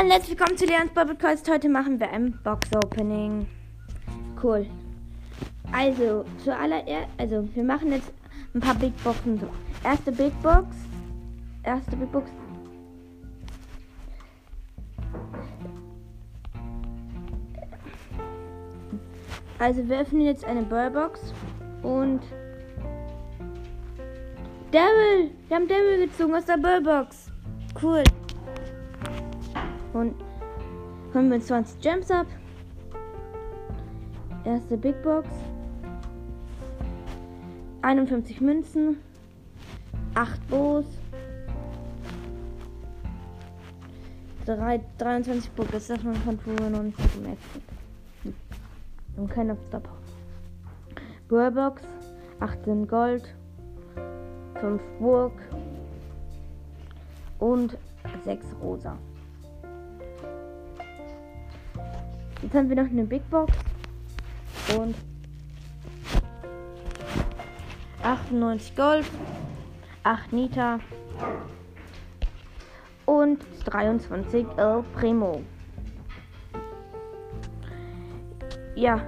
Herzlich willkommen zu Leons Podcast. Heute machen wir ein Box-Opening. Cool. Also, zuallererst, also, wir machen jetzt ein paar Big Boxen. Erste Big Box. Erste Big Box. Also, wir öffnen jetzt eine Burrbox und. Devil! Wir haben Devil gezogen aus der Burrbox. Cool. Und holen wir uns 20 Gems ab. Erste Big Box. 51 Münzen. 8 Boos. 3, 23 Book. Das darf man von früher noch nicht gemerkt. Hm. Wir haben keinen Stop. Burbox. 18 Gold. 5 Burg. Und 6 Rosa. Jetzt haben wir noch eine Big Box. Und 98 Gold. 8 Nita. Und 23 El Primo. Ja,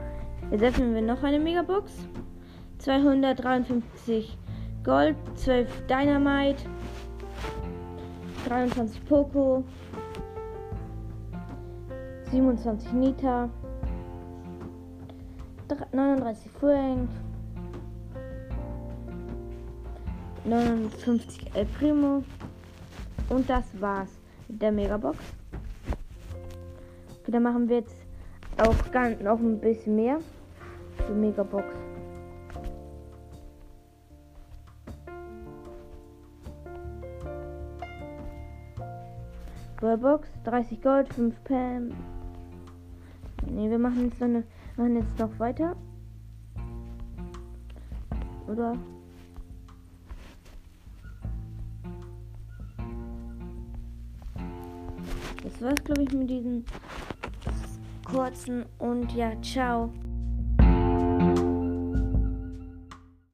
jetzt öffnen wir noch eine Megabox. 253 Gold, 12 Dynamite, 23 Poco, 27 Nita, 39 Frank, 59 El Primo und das war's mit der Megabox. Okay, dann machen wir jetzt auch noch ein bisschen mehr für Megabox. Box 30 Gold, 5 Pam, Ne, wir machen jetzt, eine, machen jetzt noch weiter. Oder? Das war's, glaube ich, mit diesen kurzen und ja, ciao.